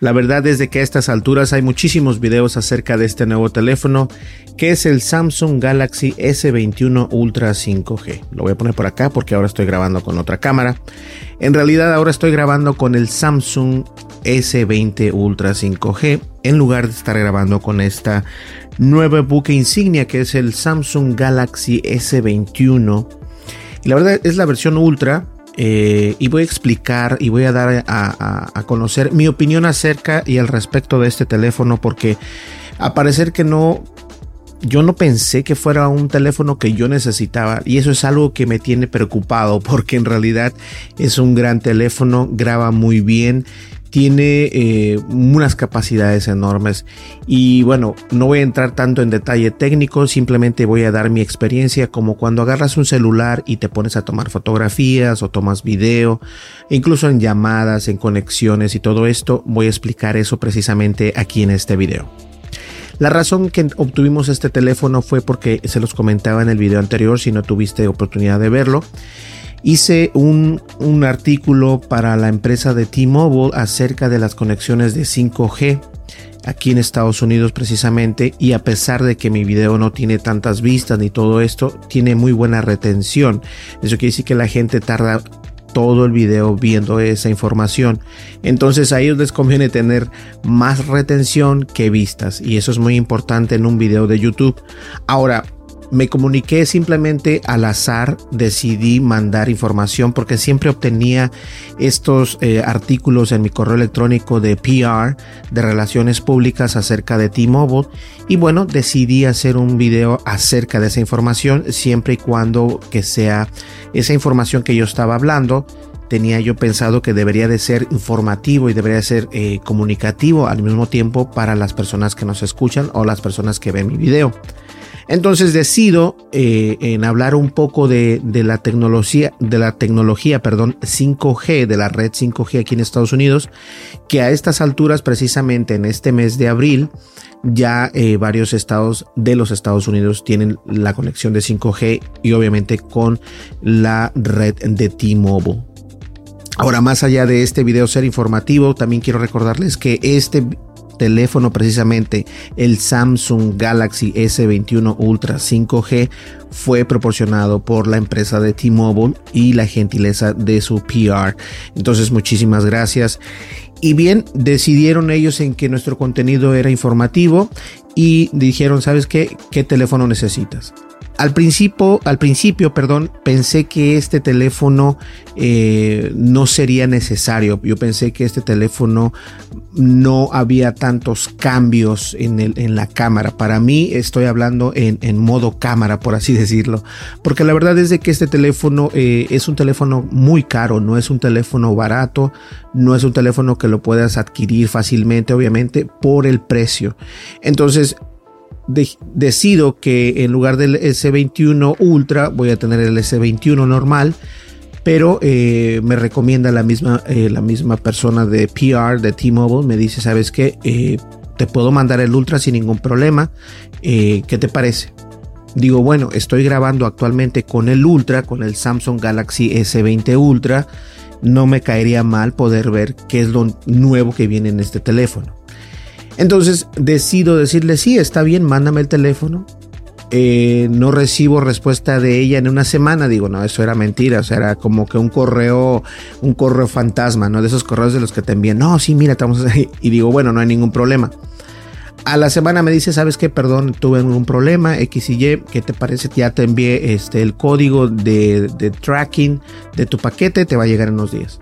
La verdad es de que a estas alturas hay muchísimos videos acerca de este nuevo teléfono que es el Samsung Galaxy S21 Ultra 5G. Lo voy a poner por acá porque ahora estoy grabando con otra cámara. En realidad ahora estoy grabando con el Samsung S20 Ultra 5G en lugar de estar grabando con esta nueva buque insignia que es el Samsung Galaxy S21. Y la verdad es la versión Ultra eh, y voy a explicar y voy a dar a, conocer mi opinión acerca y al respecto de este teléfono porque a parecer que no yo no pensé que fuera un teléfono que yo necesitaba y eso es algo que me tiene preocupado porque en realidad es un gran teléfono, graba muy bien tiene eh, unas capacidades enormes y bueno, no voy a entrar tanto en detalle técnico, simplemente voy a dar mi experiencia como cuando agarras un celular y te pones a tomar fotografías o tomas video, incluso en llamadas, en conexiones y todo esto, voy a explicar eso precisamente aquí en este video. La razón que obtuvimos este teléfono fue porque se los comentaba en el video anterior si no tuviste oportunidad de verlo hice un, artículo para la empresa de T-Mobile acerca de las conexiones de 5G aquí en Estados Unidos precisamente y a pesar de que mi video no tiene tantas vistas ni todo esto, tiene muy buena retención. Eso quiere decir que la gente tarda todo el video viendo esa información. Entonces a ellos les conviene tener más retención que vistas y eso es muy importante en un video de YouTube. Ahora, me comuniqué simplemente al azar, decidí mandar información porque siempre obtenía estos eh, artículos en mi correo electrónico de PR, de relaciones públicas acerca de T-Mobile y bueno, decidí hacer un video acerca de esa información siempre y cuando que sea esa información que yo estaba hablando tenía yo pensado que debería de ser informativo y debería de ser eh, comunicativo al mismo tiempo para las personas que nos escuchan o las personas que ven mi video. Entonces decido eh, en hablar un poco de, la tecnología, de la tecnología, perdón, 5G, de la red 5G aquí en Estados Unidos, que a estas alturas, precisamente en este mes de abril, ya eh, varios estados de los Estados Unidos tienen la conexión de 5G y obviamente con la red de T-Mobile. Ahora, más allá de este video ser informativo, también quiero recordarles que este teléfono precisamente el Samsung Galaxy S21 Ultra 5G fue proporcionado por la empresa de T-Mobile y la gentileza de su PR. Entonces muchísimas gracias. Y bien, decidieron ellos en que nuestro contenido era informativo y dijeron, ¿sabes qué? ¿Qué teléfono necesitas? Al principio, al principio, perdón, pensé que este teléfono eh, no sería necesario. Yo pensé que este teléfono no había tantos cambios en, el, en la cámara. Para mí estoy hablando en, modo cámara, por así decirlo. Porque la verdad es de que este teléfono eh, es un teléfono muy caro, no es un teléfono barato, no es un teléfono que lo puedas adquirir fácilmente, obviamente, por el precio. Entonces, decido que en lugar del S21 Ultra voy a tener el S21 normal, pero eh, me recomienda la misma, eh, la misma persona de PR de T-Mobile, me dice, ¿sabes qué? Eh, te puedo mandar el Ultra sin ningún problema, ¿qué te parece? Digo, bueno, estoy grabando actualmente con el Ultra, con el Samsung Galaxy S20 Ultra no me caería mal poder ver qué es lo nuevo que viene en este teléfono. Entonces decido decirle, sí, está bien, mándame el teléfono. Eh, no recibo respuesta de ella en una semana. Digo, no, eso era mentira. O sea, era como que un correo, un correo fantasma, ¿no? De esos correos de los que te envían. No, sí, mira, estamos ahí. Y digo, bueno, no hay ningún problema. A la semana me dice, ¿sabes qué? Perdón, tuve un problema, X y Y, ¿qué te parece? Ya te envié este, el código de, de tracking de tu paquete, te va a llegar en unos días.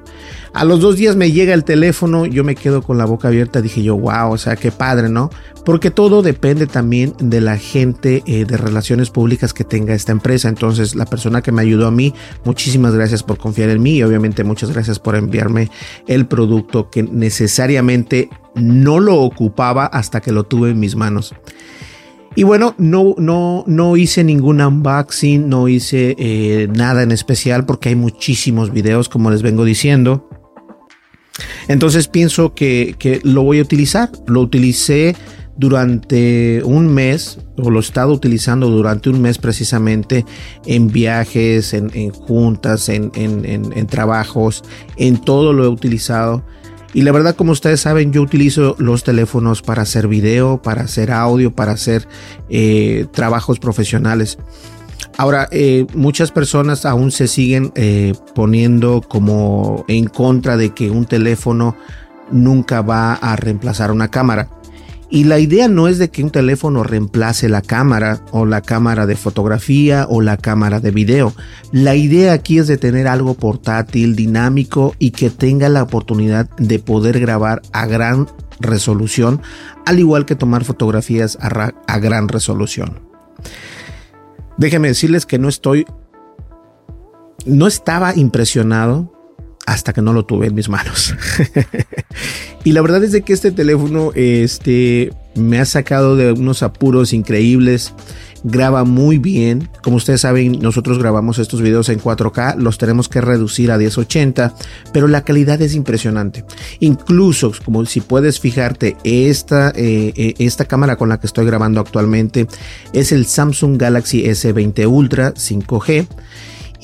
A los dos días me llega el teléfono, yo me quedo con la boca abierta, dije yo, wow, o sea, qué padre, ¿no? Porque todo depende también de la gente eh, de relaciones públicas que tenga esta empresa. Entonces, la persona que me ayudó a mí, muchísimas gracias por confiar en mí y obviamente muchas gracias por enviarme el producto que necesariamente no lo ocupaba hasta que lo tuve en mis manos. Y bueno, no, no, no hice ningún unboxing, no hice eh, nada en especial porque hay muchísimos videos, como les vengo diciendo. Entonces pienso que, lo voy a utilizar. Lo utilicé durante un mes, o lo he estado utilizando durante un mes precisamente en viajes, en, juntas, en, en, trabajos, en todo lo he utilizado. Y la verdad, como ustedes saben, yo utilizo los teléfonos para hacer video, para hacer audio, para hacer eh, trabajos profesionales. Ahora, eh, muchas personas aún se siguen eh, poniendo como en contra de que un teléfono nunca va a reemplazar una cámara. Y la idea no es de que un teléfono reemplace la cámara o la cámara de fotografía o la cámara de video. La idea aquí es de tener algo portátil, dinámico y que tenga la oportunidad de poder grabar a gran resolución, al igual que tomar fotografías a, gran resolución. Déjenme decirles que no estoy, no estaba impresionado hasta que no lo tuve en mis manos. y la verdad es de que este teléfono este, me ha sacado de unos apuros increíbles. Graba muy bien. Como ustedes saben, nosotros grabamos estos videos en 4K. Los tenemos que reducir a 1080. Pero la calidad es impresionante. Incluso, como si puedes fijarte, esta, eh, eh, esta cámara con la que estoy grabando actualmente es el Samsung Galaxy S20 Ultra 5G.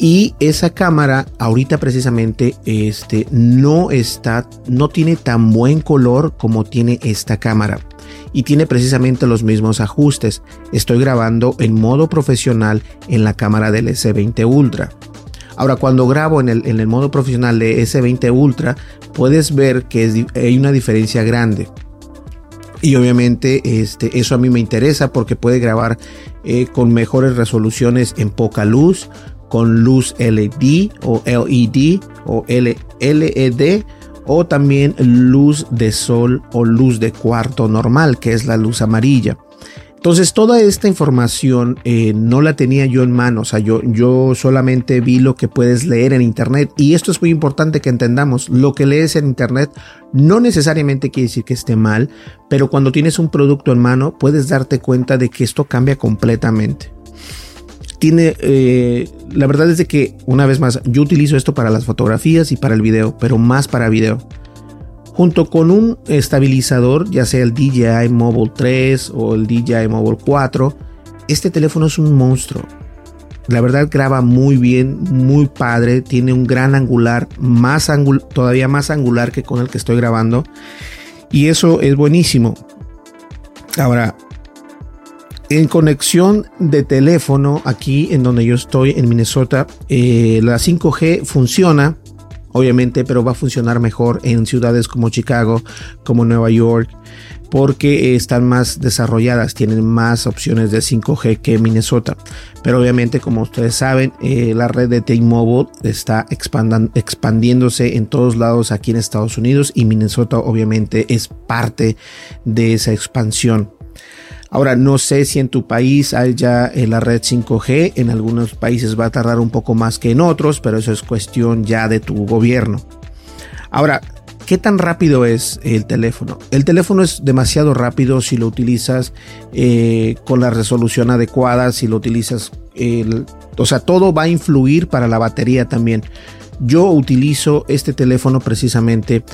Y esa cámara ahorita precisamente este, no está, no tiene tan buen color como tiene esta cámara. Y tiene precisamente los mismos ajustes. Estoy grabando en modo profesional en la cámara del S20 Ultra. Ahora, cuando grabo en el, en el modo profesional de S20 Ultra, puedes ver que hay una diferencia grande. Y obviamente este, eso a mí me interesa porque puede grabar eh, con mejores resoluciones en poca luz, con luz LED o LED o LED o también luz de sol o luz de cuarto normal, que es la luz amarilla. Entonces toda esta información eh, no la tenía yo en mano, o sea, yo, yo solamente vi lo que puedes leer en internet y esto es muy importante que entendamos, lo que lees en internet no necesariamente quiere decir que esté mal, pero cuando tienes un producto en mano puedes darte cuenta de que esto cambia completamente tiene, eh, la verdad es de que, una vez más, yo utilizo esto para las fotografías y para el video, pero más para video. Junto con un estabilizador, ya sea el DJI Mobile 3 o el DJI Mobile 4, este teléfono es un monstruo. La verdad graba muy bien, muy padre, tiene un gran angular, más todavía más angular que con el que estoy grabando. Y eso es buenísimo. Ahora, en conexión de teléfono, aquí en donde yo estoy, en Minnesota, eh, la 5G funciona, obviamente, pero va a funcionar mejor en ciudades como Chicago, como Nueva York, porque están más desarrolladas, tienen más opciones de 5G que Minnesota. Pero obviamente, como ustedes saben, eh, la red de T-Mobile está expandiéndose en todos lados aquí en Estados Unidos y Minnesota obviamente es parte de esa expansión. Ahora, no sé si en tu país hay ya eh, la red 5G, en algunos países va a tardar un poco más que en otros, pero eso es cuestión ya de tu gobierno. Ahora, ¿qué tan rápido es el teléfono? El teléfono es demasiado rápido si lo utilizas eh, con la resolución adecuada, si lo utilizas, o sea, todo va a influir para la batería también. Yo utilizo este teléfono precisamente,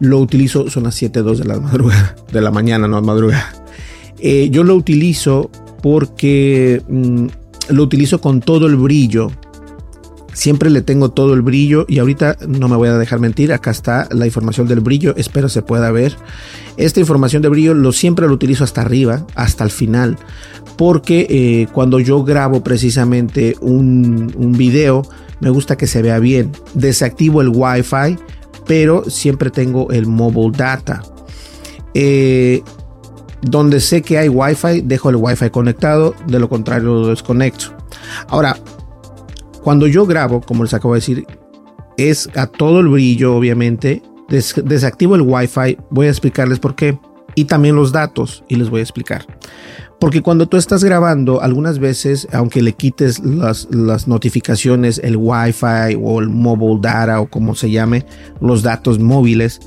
lo utilizo, son las 7.02 de la madrugada, de la mañana, no madrugada eh, yo lo utilizo porque mm, lo utilizo con todo el brillo Siempre le tengo todo el brillo y ahorita no me voy a dejar mentir, acá está la información del brillo, espero se pueda ver. Esta información de brillo lo siempre lo utilizo hasta arriba, hasta el final, porque eh, cuando yo grabo precisamente un, un video, me gusta que se vea bien. Desactivo el Wi-Fi, pero siempre tengo el mobile data. Eh, donde sé que hay Wi-Fi, dejo el Wi-Fi conectado, de lo contrario lo desconecto. Ahora, cuando yo grabo, como les acabo de decir, es a todo el brillo, obviamente. desactivo el Wi-Fi, voy a explicarles por qué. Y también los datos, y les voy a explicar. Porque cuando tú estás grabando, algunas veces, aunque le quites las, las notificaciones, el Wi-Fi o el mobile data o como se llame, los datos móviles,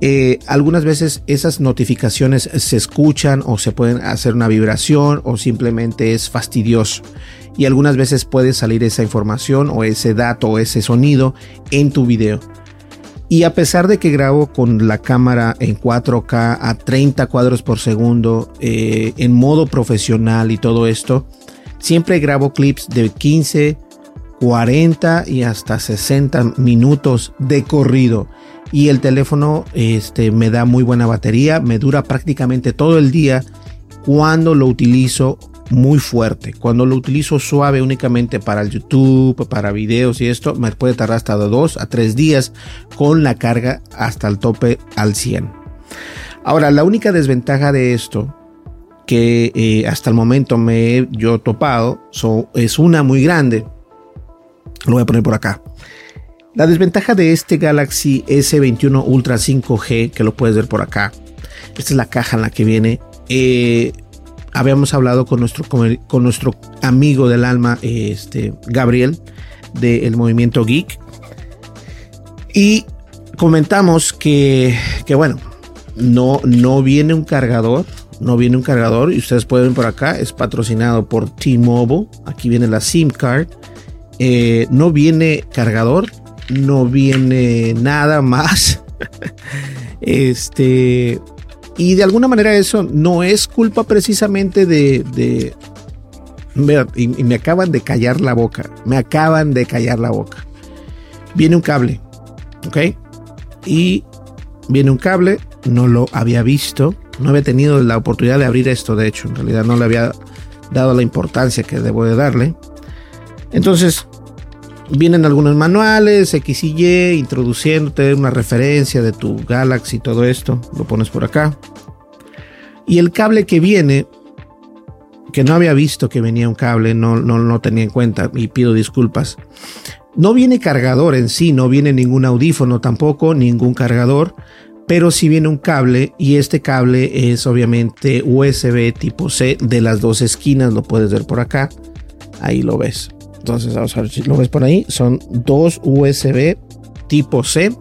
eh, algunas veces esas notificaciones se escuchan o se pueden hacer una vibración o simplemente es fastidioso y algunas veces puede salir esa información o ese dato o ese sonido en tu video. Y a pesar de que grabo con la cámara en 4K a 30 cuadros por segundo, eh, en modo profesional y todo esto, siempre grabo clips de 15, 40 y hasta 60 minutos de corrido. Y el teléfono este, me da muy buena batería, me dura prácticamente todo el día cuando lo utilizo muy fuerte. Cuando lo utilizo suave únicamente para el YouTube, para videos y esto, me puede tardar hasta dos a tres días con la carga hasta el tope al 100. Ahora, la única desventaja de esto que eh, hasta el momento me he yo topado es una muy grande. Lo voy a poner por acá. La desventaja de este Galaxy S21 Ultra 5G, que lo puedes ver por acá, esta es la caja en la que viene. Eh, habíamos hablado con nuestro, con nuestro amigo del alma, este, Gabriel, del movimiento Geek. Y comentamos que, que bueno, no, no viene un cargador, no viene un cargador y ustedes pueden ver por acá, es patrocinado por T-Mobile, aquí viene la SIM card, eh, no viene cargador, no viene nada más. este, y de alguna manera eso no es culpa precisamente de... de y, me acaban de callar la boca. Me acaban de callar la boca. Viene un cable. ¿Ok? Y viene un cable. No lo había visto. No había tenido la oportunidad de abrir esto. De hecho, en realidad no le había dado la importancia que debo de darle. Entonces, vienen algunos manuales, X y Y, introduciéndote una referencia de tu Galaxy todo esto. Lo pones por acá. Y el cable que viene, que no había visto que venía un cable, no, no, no tenía en cuenta y pido disculpas. No viene cargador en sí, no viene ningún audífono tampoco, ningún cargador, pero sí viene un cable y este cable es obviamente USB tipo C de las dos esquinas, lo puedes ver por acá, ahí lo ves. Entonces, vamos a ver si lo ves por ahí. Son dos USB tipo C.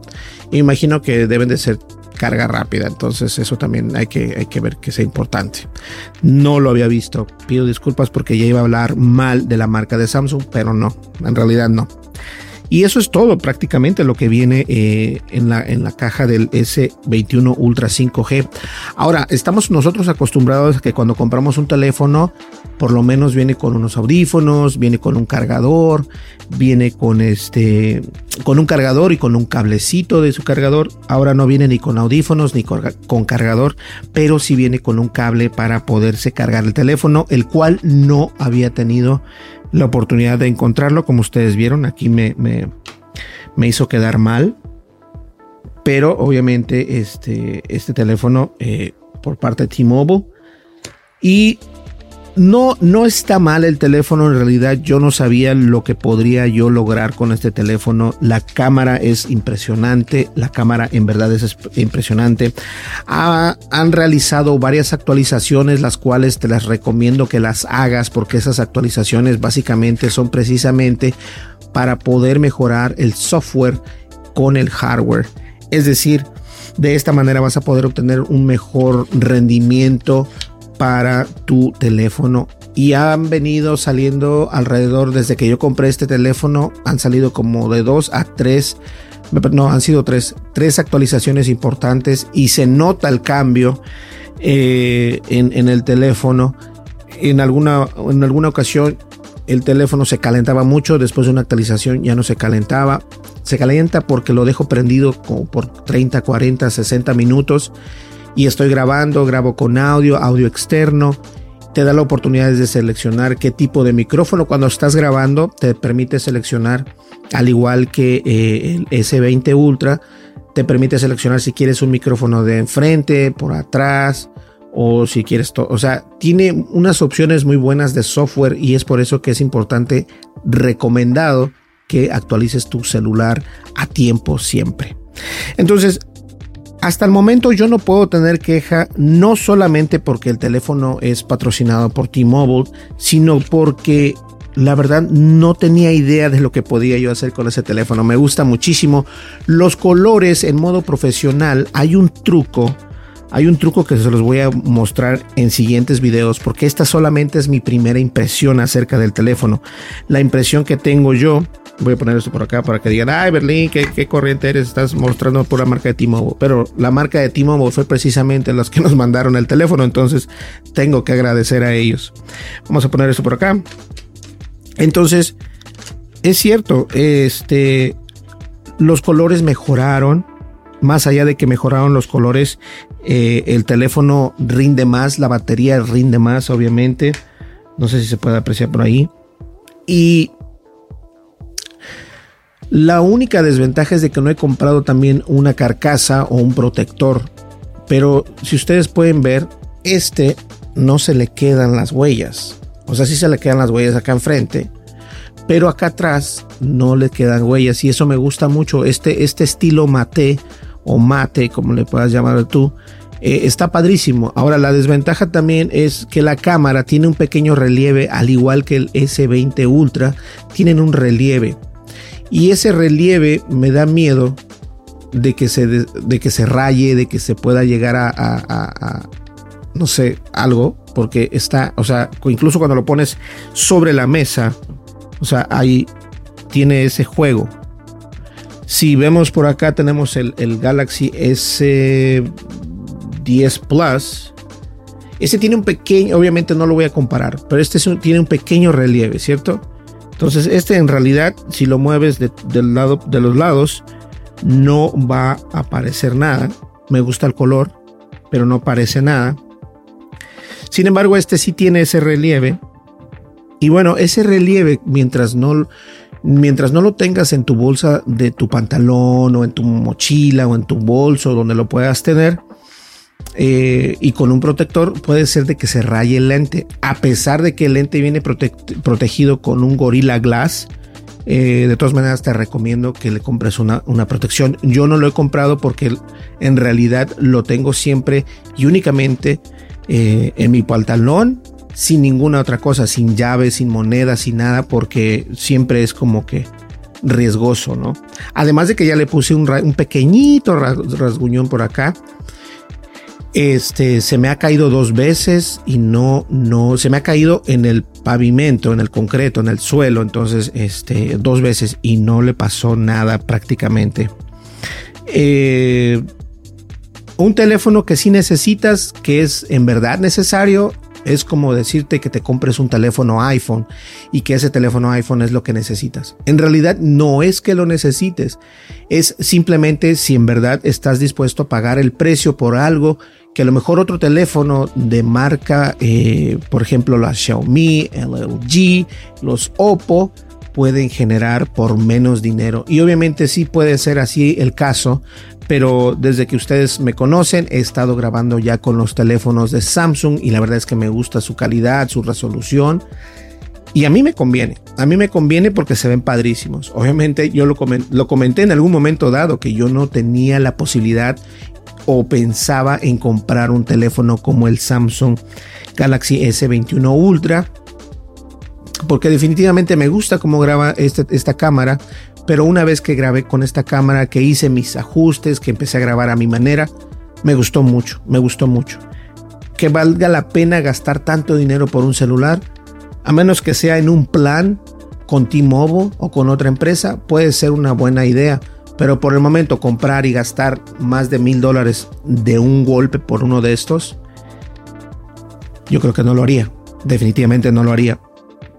Imagino que deben de ser carga rápida. Entonces, eso también hay que, hay que ver que sea importante. No lo había visto. Pido disculpas porque ya iba a hablar mal de la marca de Samsung, pero no, en realidad no. Y eso es todo prácticamente lo que viene eh, en, la, en la caja del S21 Ultra 5G. Ahora, estamos nosotros acostumbrados a que cuando compramos un teléfono, por lo menos viene con unos audífonos, viene con un cargador, viene con este, con un cargador y con un cablecito de su cargador. Ahora no viene ni con audífonos ni con, con cargador, pero sí viene con un cable para poderse cargar el teléfono, el cual no había tenido la oportunidad de encontrarlo. Como ustedes vieron, aquí me, me, hizo quedar mal. Pero obviamente este, este teléfono eh, por parte de T-Mobile. Y no, no está mal el teléfono, en realidad yo no sabía lo que podría yo lograr con este teléfono. La cámara es impresionante, la cámara en verdad es impresionante. han realizado varias actualizaciones, las cuales te las recomiendo que las hagas porque esas actualizaciones básicamente son precisamente para poder mejorar el software con el hardware. Es decir, de esta manera vas a poder obtener un mejor rendimiento para tu teléfono. Y han venido saliendo alrededor desde que yo compré este teléfono han salido como de dos a tres no han sido tres tres actualizaciones importantes y se nota el cambio eh, en, el teléfono. En alguna en alguna ocasión el teléfono se calentaba mucho, después de una actualización ya no se calentaba. Se calienta porque lo dejo prendido por 30, 40, 60 minutos y estoy grabando, grabo con audio, audio externo. Te da la oportunidad de seleccionar qué tipo de micrófono. Cuando estás grabando, te permite seleccionar, al igual que eh, el S20 Ultra, te permite seleccionar si quieres un micrófono de enfrente, por atrás, o si quieres todo. O sea, tiene unas opciones muy buenas de software y es por eso que es importante, recomendado que actualices tu celular a tiempo siempre. Entonces, hasta el momento yo no puedo tener queja, no solamente porque el teléfono es patrocinado por T-Mobile, sino porque la verdad no tenía idea de lo que podía yo hacer con ese teléfono. Me gusta muchísimo. Los colores en modo profesional, hay un truco hay un truco que se los voy a mostrar en siguientes videos porque esta solamente es mi primera impresión acerca del teléfono. La impresión que tengo yo, voy a poner esto por acá para que digan, ay Berlín, ¿qué, corriente eres? Estás mostrando pura marca de T-Mobile. Pero la marca de T-Mobile fue precisamente los que nos mandaron el teléfono, entonces tengo que agradecer a ellos. Vamos a poner esto por acá. Entonces, es cierto, este, los colores mejoraron más allá de que mejoraron los colores, eh, el teléfono rinde más, la batería rinde más, obviamente. No sé si se puede apreciar por ahí. Y la única desventaja es de que no he comprado también una carcasa o un protector. Pero si ustedes pueden ver, este no se le quedan las huellas. O sea, sí se le quedan las huellas acá enfrente. Pero acá atrás no le quedan huellas. Y eso me gusta mucho. Este, este estilo mate o mate, como le puedas llamar tú, eh, está padrísimo. Ahora, la desventaja también es que la cámara tiene un pequeño relieve, al igual que el S20 Ultra, tienen un relieve. Y ese relieve me da miedo de que se, de, que se raye, de que se pueda llegar a, no sé, algo, porque está, o sea, incluso cuando lo pones sobre la mesa, o sea, ahí tiene ese juego. Si vemos por acá tenemos el, Galaxy S10 Plus. Este tiene un pequeño, obviamente no lo voy a comparar, pero este tiene un pequeño relieve, ¿cierto? Entonces este en realidad, si lo mueves del lado, de los lados, no va a aparecer nada. Me gusta el color, pero no parece nada. Sin embargo, este sí tiene ese relieve. Y bueno, ese relieve, mientras no, mientras no lo tengas en tu bolsa de tu pantalón o en tu mochila o en tu bolso donde lo puedas tener eh, y con un protector puede ser de que se raye el lente a pesar de que el lente viene protegido con un Gorilla Glass eh, de todas maneras te recomiendo que le compres una, una, protección. Yo no lo he comprado porque en realidad lo tengo siempre y únicamente eh, en mi pantalón sin ninguna otra cosa, sin llaves, sin monedas, sin nada, porque siempre es como que riesgoso, ¿no? Además de que ya le puse un, un pequeñito rasguñón por acá. Este se me ha caído dos veces y no, no, se me ha caído en el pavimento, en el concreto, en el suelo, entonces, este, dos veces y no le pasó nada prácticamente. Eh, un teléfono que sí necesitas, que es en verdad necesario, es como decirte que te compres un teléfono iPhone y que ese teléfono iPhone es lo que necesitas. En realidad no es que lo necesites, es simplemente si en verdad estás dispuesto a pagar el precio por algo que a lo mejor otro teléfono de marca, eh, por ejemplo la Xiaomi, LG, los Oppo, pueden generar por menos dinero. Y obviamente sí puede ser así el caso, pero desde que ustedes me conocen he estado grabando ya con los teléfonos de Samsung y la verdad es que me gusta su calidad, su resolución. Y a mí me conviene, a mí me conviene porque se ven padrísimos. Obviamente yo lo, comenté en algún momento dado que yo no tenía la posibilidad o pensaba en comprar un teléfono como el Samsung Galaxy S21 Ultra porque definitivamente me gusta cómo graba este, esta cámara, pero una vez que grabé con esta cámara, que hice mis ajustes, que empecé a grabar a mi manera, me gustó mucho, me gustó mucho. Que valga la pena gastar tanto dinero por un celular, a menos que sea en un plan con T-Mobile o con otra empresa, puede ser una buena idea. Pero por el momento comprar y gastar más de mil dólares de un golpe por uno de estos, yo creo que no lo haría. Definitivamente no lo haría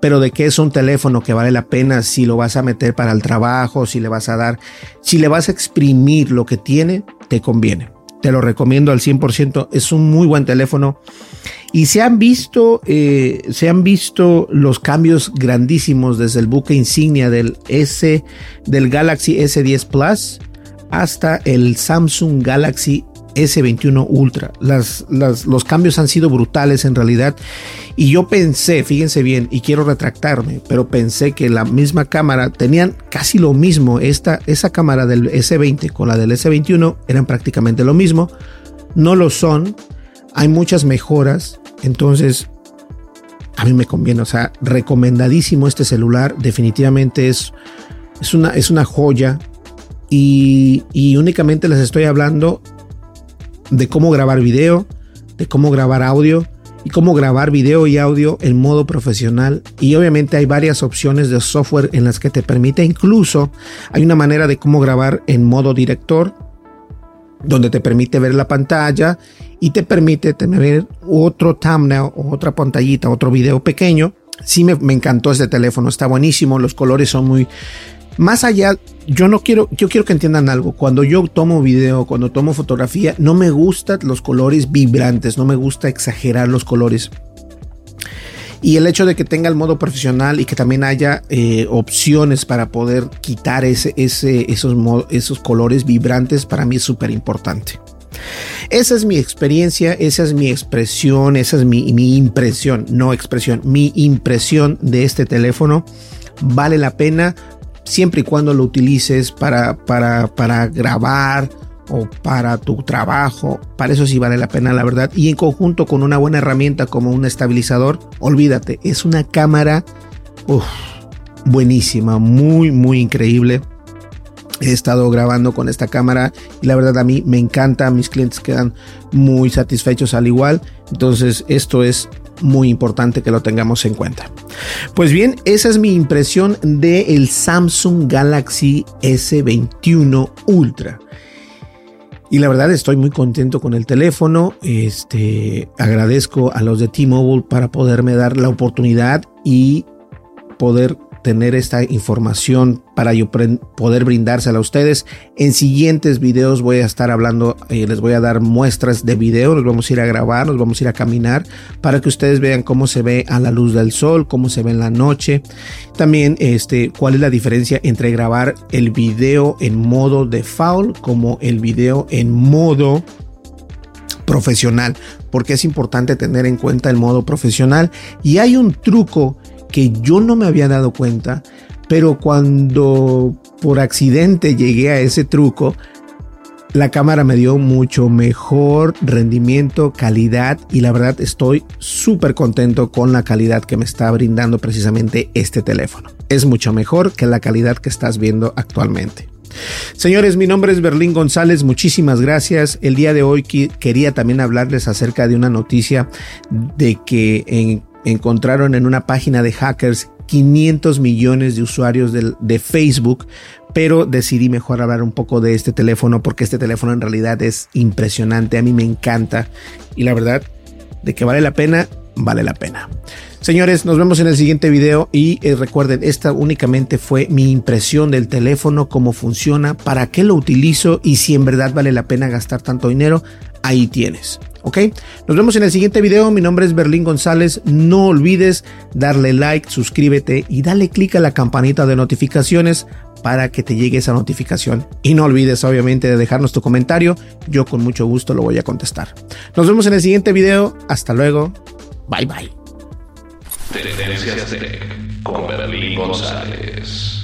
pero de que es un teléfono que vale la pena si lo vas a meter para el trabajo, si le vas a dar, si le vas a exprimir lo que tiene, te conviene. Te lo recomiendo al 100%. Es un muy buen teléfono. Y se han visto, eh, se han visto los cambios grandísimos desde el buque insignia del S, del Galaxy S10 Plus hasta el Samsung Galaxy S21 Ultra. Los cambios han sido brutales en realidad. Y yo pensé, fíjense bien, y quiero retractarme, pero pensé que la misma cámara tenían casi lo mismo. Esta, esa cámara del S20 con la del S21 eran prácticamente lo mismo. No lo son. Hay muchas mejoras. Entonces, a mí me conviene. O sea, recomendadísimo este celular. Definitivamente es, es, una, es una joya. Y únicamente les estoy hablando de cómo grabar video, de cómo grabar audio y cómo grabar video y audio en modo profesional. Y obviamente hay varias opciones de software en las que te permite, incluso hay una manera de cómo grabar en modo director, donde te permite ver la pantalla y te permite tener otro thumbnail o otra pantallita, otro video pequeño. Sí me, me encantó este teléfono, está buenísimo, los colores son muy, más allá, yo no quiero, yo quiero que entiendan algo. Cuando yo tomo video, cuando tomo fotografía, no me gustan los colores vibrantes, no me gusta exagerar los colores. Y el hecho de que tenga el modo profesional y que también haya eh, opciones para poder quitar ese, ese, esos, esos colores vibrantes, para mí es súper importante. Esa es mi experiencia, esa es mi expresión, esa es mi, mi impresión, no expresión, mi impresión de este teléfono. Vale la pena siempre y cuando lo utilices para, para, para grabar o para tu trabajo, para eso sí vale la pena, la verdad. Y en conjunto con una buena herramienta como un estabilizador, olvídate, es una cámara buenísima, muy, muy increíble. He estado grabando con esta cámara y la verdad a mí me encanta, mis clientes quedan muy satisfechos al igual. Entonces esto es muy importante que lo tengamos en cuenta. Pues bien, esa es mi impresión del el Samsung Galaxy S21 Ultra. Y la verdad estoy muy contento con el teléfono. Este agradezco a los de T-Mobile para poderme dar la oportunidad y poder tener esta información para yo poder brindársela a ustedes. En siguientes videos voy a estar hablando, eh, les voy a dar muestras de video, nos vamos a ir a grabar, nos vamos a ir a caminar para que ustedes vean cómo se ve a la luz del sol, cómo se ve en la noche. También este, cuál es la diferencia entre grabar el video en modo de foul como el video en modo profesional, porque es importante tener en cuenta el modo profesional y hay un truco que yo no me había dado cuenta, pero cuando por accidente llegué a ese truco, la cámara me dio mucho mejor rendimiento, calidad y la verdad estoy súper contento con la calidad que me está brindando precisamente este teléfono. Es mucho mejor que la calidad que estás viendo actualmente. Señores, mi nombre es Berlín González, muchísimas gracias. El día de hoy quería también hablarles acerca de una noticia de que en encontraron en una página de hackers 500 millones de usuarios de, Facebook, pero decidí mejor hablar un poco de este teléfono porque este teléfono en realidad es impresionante, a mí me encanta y la verdad de que vale la pena, vale la pena. Señores, nos vemos en el siguiente video y eh, recuerden, esta únicamente fue mi impresión del teléfono, cómo funciona, para qué lo utilizo y si en verdad vale la pena gastar tanto dinero, ahí tienes. ¿Ok? Nos vemos en el siguiente video. Mi nombre es Berlín González. No olvides darle like, suscríbete y dale click a la campanita de notificaciones para que te llegue esa notificación. Y no olvides obviamente de dejarnos tu comentario. Yo con mucho gusto lo voy a contestar. Nos vemos en el siguiente video. Hasta luego. Bye bye. con Berlín González.